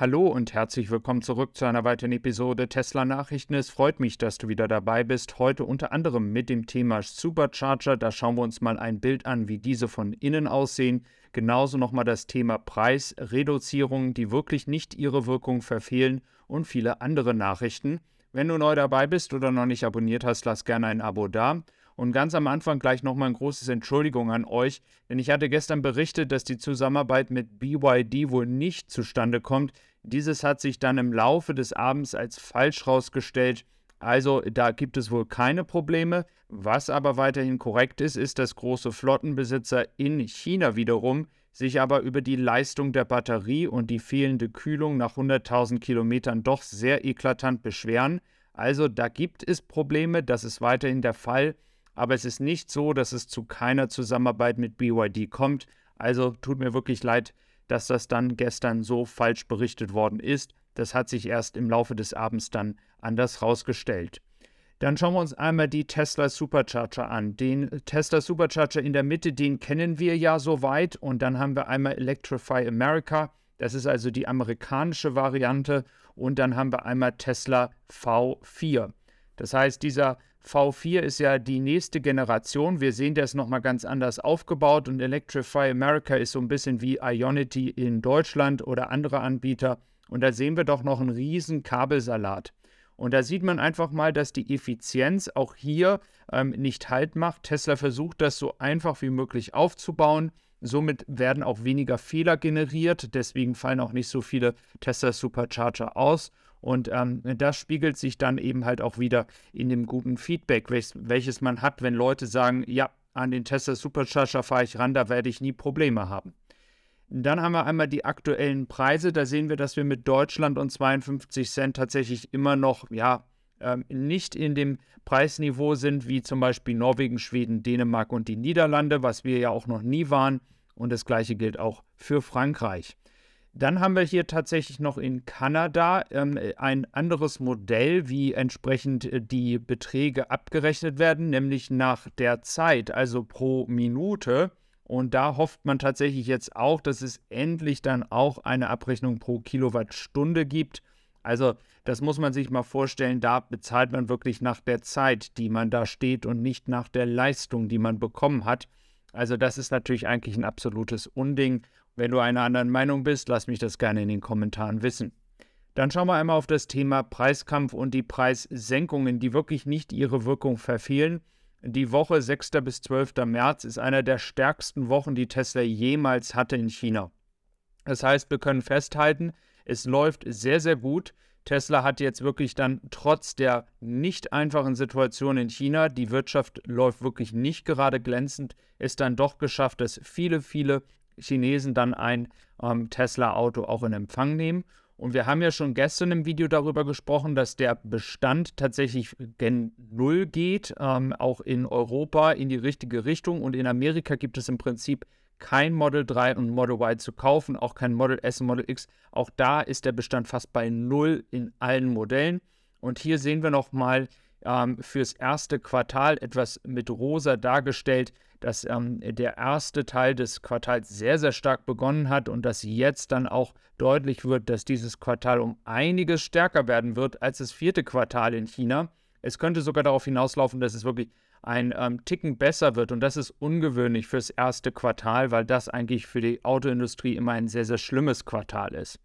Hallo und herzlich willkommen zurück zu einer weiteren Episode Tesla Nachrichten. Es freut mich, dass du wieder dabei bist. Heute unter anderem mit dem Thema Supercharger. Da schauen wir uns mal ein Bild an, wie diese von innen aussehen. Genauso nochmal das Thema Preisreduzierung, die wirklich nicht ihre Wirkung verfehlen und viele andere Nachrichten. Wenn du neu dabei bist oder noch nicht abonniert hast, lass gerne ein Abo da. Und ganz am Anfang gleich nochmal ein großes Entschuldigung an euch, denn ich hatte gestern berichtet, dass die Zusammenarbeit mit BYD wohl nicht zustande kommt. Dieses hat sich dann im Laufe des Abends als falsch herausgestellt. Also da gibt es wohl keine Probleme. Was aber weiterhin korrekt ist, ist, dass große Flottenbesitzer in China wiederum sich aber über die Leistung der Batterie und die fehlende Kühlung nach 100.000 Kilometern doch sehr eklatant beschweren. Also da gibt es Probleme, das ist weiterhin der Fall, aber es ist nicht so, dass es zu keiner Zusammenarbeit mit BYD kommt. Also tut mir wirklich leid, dass das dann gestern so falsch berichtet worden ist. Das hat sich erst im Laufe des Abends dann anders herausgestellt. Dann schauen wir uns einmal die Tesla Supercharger an. Den Tesla Supercharger in der Mitte, den kennen wir ja soweit. Und dann haben wir einmal Electrify America. Das ist also die amerikanische Variante. Und dann haben wir einmal Tesla V4. Das heißt, dieser V4 ist ja die nächste Generation. Wir sehen, der ist nochmal ganz anders aufgebaut und Electrify America ist so ein bisschen wie Ionity in Deutschland oder andere Anbieter. Und da sehen wir doch noch einen riesen Kabelsalat. Und da sieht man einfach mal, dass die Effizienz auch hier ähm, nicht Halt macht. Tesla versucht das so einfach wie möglich aufzubauen. Somit werden auch weniger Fehler generiert. Deswegen fallen auch nicht so viele Tesla Supercharger aus. Und ähm, das spiegelt sich dann eben halt auch wieder in dem guten Feedback, welches, welches man hat, wenn Leute sagen, ja, an den Tesla Supercharger fahre ich ran, da werde ich nie Probleme haben. Dann haben wir einmal die aktuellen Preise. Da sehen wir, dass wir mit Deutschland und 52 Cent tatsächlich immer noch, ja, ähm, nicht in dem Preisniveau sind, wie zum Beispiel Norwegen, Schweden, Dänemark und die Niederlande, was wir ja auch noch nie waren. Und das gleiche gilt auch für Frankreich. Dann haben wir hier tatsächlich noch in Kanada ähm, ein anderes Modell, wie entsprechend äh, die Beträge abgerechnet werden, nämlich nach der Zeit, also pro Minute. Und da hofft man tatsächlich jetzt auch, dass es endlich dann auch eine Abrechnung pro Kilowattstunde gibt. Also das muss man sich mal vorstellen, da bezahlt man wirklich nach der Zeit, die man da steht und nicht nach der Leistung, die man bekommen hat. Also das ist natürlich eigentlich ein absolutes Unding wenn du einer anderen Meinung bist, lass mich das gerne in den Kommentaren wissen. Dann schauen wir einmal auf das Thema Preiskampf und die Preissenkungen, die wirklich nicht ihre Wirkung verfehlen. Die Woche 6. bis 12. März ist einer der stärksten Wochen, die Tesla jemals hatte in China. Das heißt, wir können festhalten, es läuft sehr, sehr gut. Tesla hat jetzt wirklich dann trotz der nicht einfachen Situation in China, die Wirtschaft läuft wirklich nicht gerade glänzend, es dann doch geschafft, dass viele, viele Chinesen dann ein ähm, Tesla-Auto auch in Empfang nehmen. Und wir haben ja schon gestern im Video darüber gesprochen, dass der Bestand tatsächlich gen Null geht, ähm, auch in Europa in die richtige Richtung. Und in Amerika gibt es im Prinzip kein Model 3 und Model Y zu kaufen, auch kein Model S und Model X. Auch da ist der Bestand fast bei Null in allen Modellen. Und hier sehen wir nochmal ähm, fürs erste Quartal etwas mit rosa dargestellt, dass ähm, der erste Teil des Quartals sehr, sehr stark begonnen hat und dass jetzt dann auch deutlich wird, dass dieses Quartal um einiges stärker werden wird als das vierte Quartal in China. Es könnte sogar darauf hinauslaufen, dass es wirklich ein ähm, Ticken besser wird und das ist ungewöhnlich fürs erste Quartal, weil das eigentlich für die Autoindustrie immer ein sehr, sehr schlimmes Quartal ist.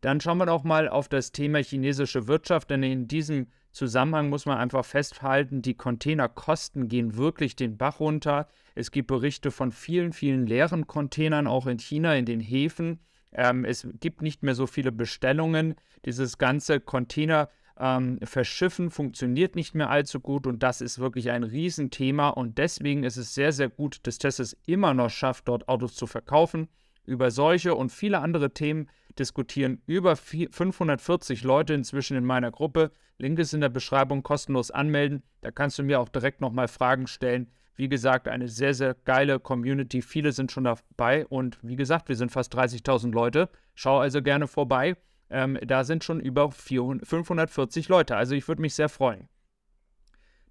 Dann schauen wir noch mal auf das Thema chinesische Wirtschaft, denn in diesem Zusammenhang muss man einfach festhalten, die Containerkosten gehen wirklich den Bach runter. Es gibt Berichte von vielen, vielen leeren Containern, auch in China, in den Häfen. Ähm, es gibt nicht mehr so viele Bestellungen. Dieses ganze Container ähm, Verschiffen funktioniert nicht mehr allzu gut und das ist wirklich ein Riesenthema und deswegen ist es sehr, sehr gut, dass Tesla es immer noch schafft, dort Autos zu verkaufen. Über solche und viele andere Themen diskutieren über 540 Leute inzwischen in meiner Gruppe. Link ist in der Beschreibung, kostenlos anmelden. Da kannst du mir auch direkt nochmal Fragen stellen. Wie gesagt, eine sehr, sehr geile Community. Viele sind schon dabei und wie gesagt, wir sind fast 30.000 Leute. Schau also gerne vorbei. Ähm, da sind schon über 400, 540 Leute. Also ich würde mich sehr freuen.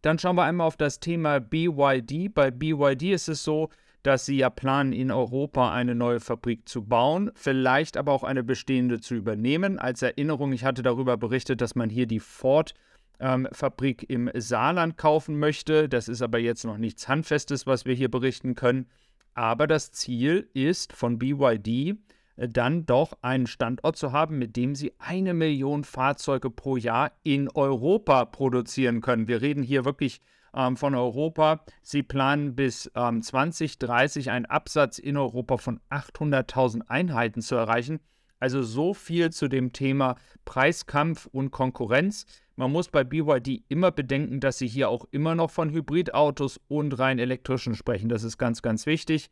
Dann schauen wir einmal auf das Thema BYD. Bei BYD ist es so, dass sie ja planen, in Europa eine neue Fabrik zu bauen, vielleicht aber auch eine bestehende zu übernehmen. Als Erinnerung, ich hatte darüber berichtet, dass man hier die Ford ähm, Fabrik im Saarland kaufen möchte. Das ist aber jetzt noch nichts Handfestes, was wir hier berichten können. Aber das Ziel ist von BYD, äh, dann doch einen Standort zu haben, mit dem sie eine Million Fahrzeuge pro Jahr in Europa produzieren können. Wir reden hier wirklich ähm, von Europa. Sie planen bis ähm, 2030 einen Absatz in Europa von 800.000 Einheiten zu erreichen. Also so viel zu dem Thema Preiskampf und Konkurrenz. Man muss bei BYD immer bedenken, dass sie hier auch immer noch von Hybridautos und rein elektrischen sprechen. Das ist ganz, ganz wichtig.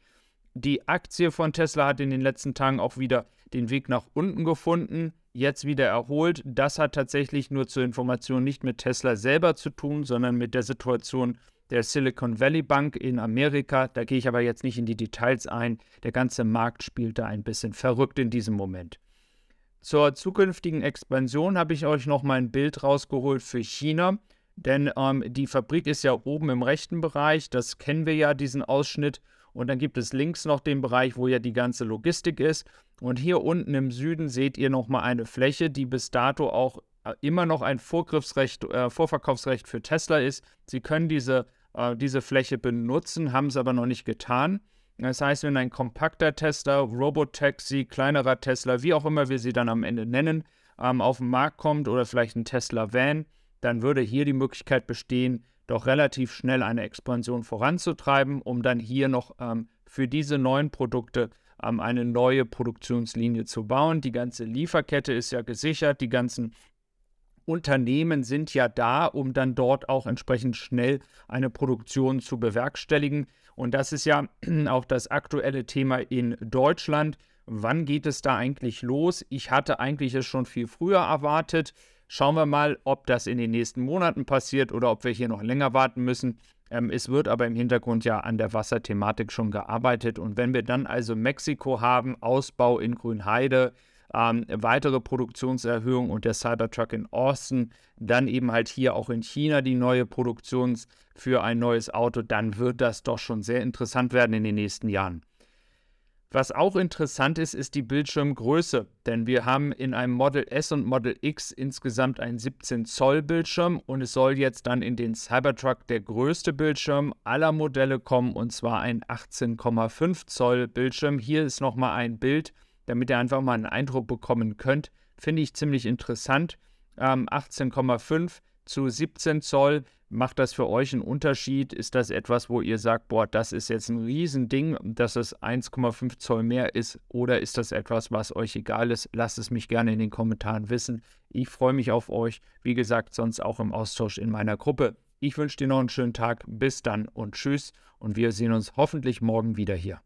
Die Aktie von Tesla hat in den letzten Tagen auch wieder den Weg nach unten gefunden, jetzt wieder erholt. Das hat tatsächlich nur zur Information nicht mit Tesla selber zu tun, sondern mit der Situation der Silicon Valley Bank in Amerika. Da gehe ich aber jetzt nicht in die Details ein. Der ganze Markt spielt da ein bisschen verrückt in diesem Moment. Zur zukünftigen Expansion habe ich euch noch mal ein Bild rausgeholt für China. Denn ähm, die Fabrik ist ja oben im rechten Bereich, das kennen wir ja, diesen Ausschnitt. Und dann gibt es links noch den Bereich, wo ja die ganze Logistik ist. Und hier unten im Süden seht ihr nochmal eine Fläche, die bis dato auch äh, immer noch ein Vorgriffsrecht, äh, Vorverkaufsrecht für Tesla ist. Sie können diese, äh, diese Fläche benutzen, haben es aber noch nicht getan. Das heißt, wenn ein kompakter Tesla, Robotaxi, kleinerer Tesla, wie auch immer wir sie dann am Ende nennen, ähm, auf den Markt kommt oder vielleicht ein Tesla Van, dann würde hier die Möglichkeit bestehen, doch relativ schnell eine Expansion voranzutreiben, um dann hier noch ähm, für diese neuen Produkte ähm, eine neue Produktionslinie zu bauen. Die ganze Lieferkette ist ja gesichert, die ganzen Unternehmen sind ja da, um dann dort auch entsprechend schnell eine Produktion zu bewerkstelligen. Und das ist ja auch das aktuelle Thema in Deutschland. Wann geht es da eigentlich los? Ich hatte eigentlich es schon viel früher erwartet. Schauen wir mal, ob das in den nächsten Monaten passiert oder ob wir hier noch länger warten müssen. Ähm, es wird aber im Hintergrund ja an der Wasserthematik schon gearbeitet. Und wenn wir dann also Mexiko haben, Ausbau in Grünheide, ähm, weitere Produktionserhöhung und der Cybertruck in Austin, dann eben halt hier auch in China die neue Produktion für ein neues Auto, dann wird das doch schon sehr interessant werden in den nächsten Jahren. Was auch interessant ist, ist die Bildschirmgröße, denn wir haben in einem Model S und Model X insgesamt einen 17 Zoll Bildschirm und es soll jetzt dann in den Cybertruck der größte Bildschirm aller Modelle kommen und zwar ein 18,5 Zoll Bildschirm. Hier ist nochmal ein Bild, damit ihr einfach mal einen Eindruck bekommen könnt. Finde ich ziemlich interessant. Ähm, 18,5 zu 17 Zoll. Macht das für euch einen Unterschied? Ist das etwas, wo ihr sagt, boah, das ist jetzt ein Riesending, dass es 1,5 Zoll mehr ist? Oder ist das etwas, was euch egal ist? Lasst es mich gerne in den Kommentaren wissen. Ich freue mich auf euch. Wie gesagt, sonst auch im Austausch in meiner Gruppe. Ich wünsche dir noch einen schönen Tag. Bis dann und tschüss. Und wir sehen uns hoffentlich morgen wieder hier.